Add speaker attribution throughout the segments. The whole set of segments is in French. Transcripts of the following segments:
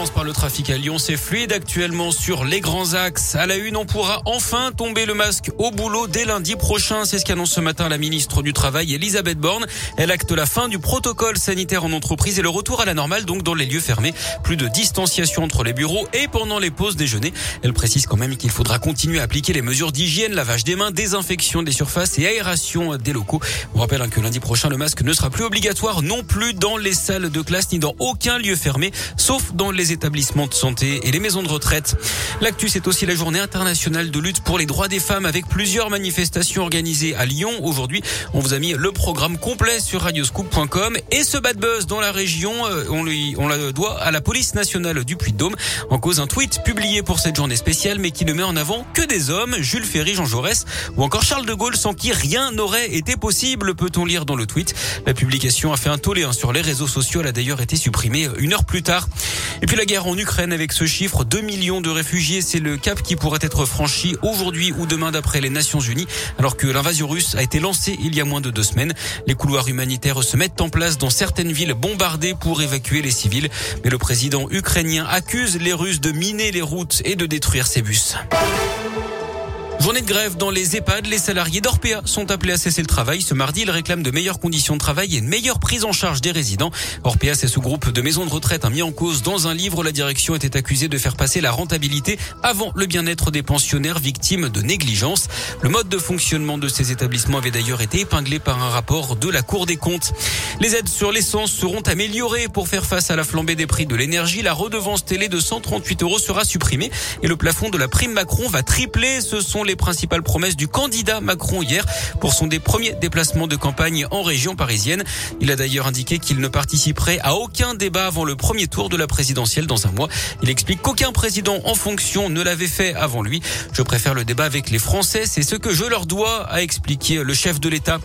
Speaker 1: Commence par le trafic à Lyon. C'est fluide actuellement sur les grands axes. À la une, on pourra enfin tomber le masque au boulot dès lundi prochain. C'est ce qu'annonce ce matin la ministre du Travail, Elisabeth Borne. Elle acte la fin du protocole sanitaire en entreprise et le retour à la normale, donc dans les lieux fermés. Plus de distanciation entre les bureaux et pendant les pauses déjeuner. Elle précise quand même qu'il faudra continuer à appliquer les mesures d'hygiène, lavage des mains, désinfection des surfaces et aération des locaux. On rappelle hein, que lundi prochain, le masque ne sera plus obligatoire non plus dans les salles de classe ni dans aucun lieu fermé, sauf dans les établissements de santé et les maisons de retraite. L'actu, c'est aussi la journée internationale de lutte pour les droits des femmes avec plusieurs manifestations organisées à Lyon. Aujourd'hui, on vous a mis le programme complet sur radioscoop.com et ce bad buzz dans la région, euh, on lui, on la doit à la police nationale du Puy-de-Dôme en cause un tweet publié pour cette journée spéciale mais qui ne met en avant que des hommes, Jules Ferry, Jean Jaurès ou encore Charles de Gaulle sans qui rien n'aurait été possible, peut-on lire dans le tweet. La publication a fait un tollé hein, sur les réseaux sociaux, elle a d'ailleurs été supprimée une heure plus tard. La guerre en Ukraine avec ce chiffre, 2 millions de réfugiés, c'est le cap qui pourrait être franchi aujourd'hui ou demain d'après les Nations Unies, alors que l'invasion russe a été lancée il y a moins de deux semaines. Les couloirs humanitaires se mettent en place dans certaines villes bombardées pour évacuer les civils, mais le président ukrainien accuse les Russes de miner les routes et de détruire ses bus. Journée de grève dans les EHPAD. Les salariés d'Orpea sont appelés à cesser le travail. Ce mardi, ils réclament de meilleures conditions de travail et une meilleure prise en charge des résidents. Orpea, c'est ce groupe de maisons de retraite mis en cause dans un livre. La direction était accusée de faire passer la rentabilité avant le bien-être des pensionnaires victimes de négligence. Le mode de fonctionnement de ces établissements avait d'ailleurs été épinglé par un rapport de la Cour des comptes. Les aides sur l'essence seront améliorées pour faire face à la flambée des prix de l'énergie. La redevance télé de 138 euros sera supprimée et le plafond de la prime Macron va tripler. Ce sont les principales promesses du candidat Macron hier pour son des premiers déplacements de campagne en région parisienne. Il a d'ailleurs indiqué qu'il ne participerait à aucun débat avant le premier tour de la présidentielle dans un mois. Il explique qu'aucun président en fonction ne l'avait fait avant lui. Je préfère le débat avec les Français, c'est ce que je leur dois, a expliqué le chef de l'État.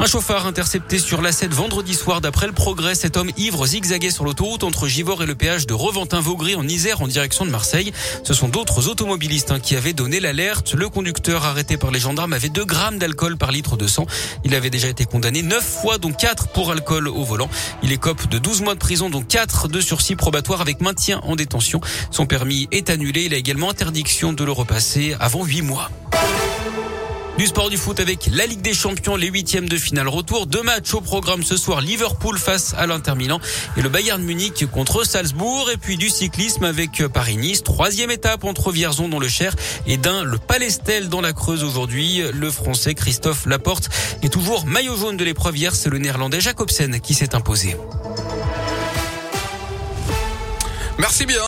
Speaker 1: Un chauffard intercepté sur la 7 vendredi soir d'après le progrès. Cet homme ivre zigzaguait sur l'autoroute entre Givors et le péage de Reventin-Vaugry en Isère en direction de Marseille. Ce sont d'autres automobilistes hein, qui avaient donné l'alerte. Le conducteur arrêté par les gendarmes avait 2 grammes d'alcool par litre de sang. Il avait déjà été condamné 9 fois, dont 4 pour alcool au volant. Il écope de 12 mois de prison, dont 4 de sursis probatoire avec maintien en détention. Son permis est annulé. Il a également interdiction de le repasser avant 8 mois. Du sport du foot avec la Ligue des Champions, les huitièmes de finale retour. Deux matchs au programme ce soir. Liverpool face à l'Inter Milan et le Bayern Munich contre Salzbourg. Et puis du cyclisme avec Paris-Nice. Troisième étape entre Vierzon dans le Cher et d'un le Palestel dans la Creuse aujourd'hui. Le Français Christophe Laporte est toujours maillot jaune de l'épreuve hier. C'est le Néerlandais Jacobsen qui s'est imposé.
Speaker 2: Merci bien.